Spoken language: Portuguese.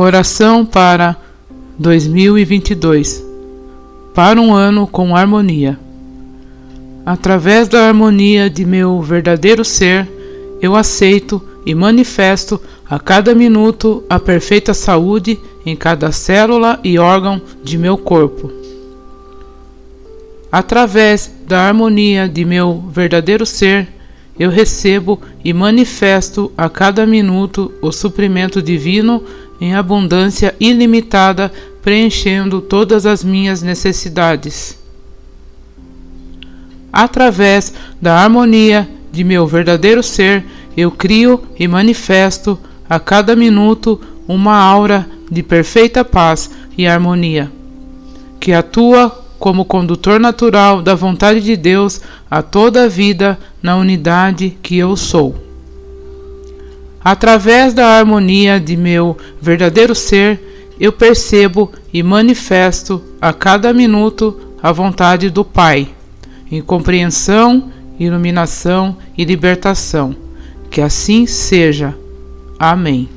Oração para 2022 Para um ano com harmonia. Através da harmonia de meu verdadeiro ser, eu aceito e manifesto a cada minuto a perfeita saúde em cada célula e órgão de meu corpo. Através da harmonia de meu verdadeiro ser, eu recebo e manifesto a cada minuto o suprimento divino em abundância ilimitada, preenchendo todas as minhas necessidades. Através da harmonia de meu verdadeiro ser, eu crio e manifesto a cada minuto uma aura de perfeita paz e harmonia, que atua como condutor natural da vontade de Deus a toda a vida na unidade que eu sou. Através da harmonia de meu verdadeiro ser, eu percebo e manifesto a cada minuto a vontade do Pai, em compreensão, iluminação e libertação. Que assim seja. Amém.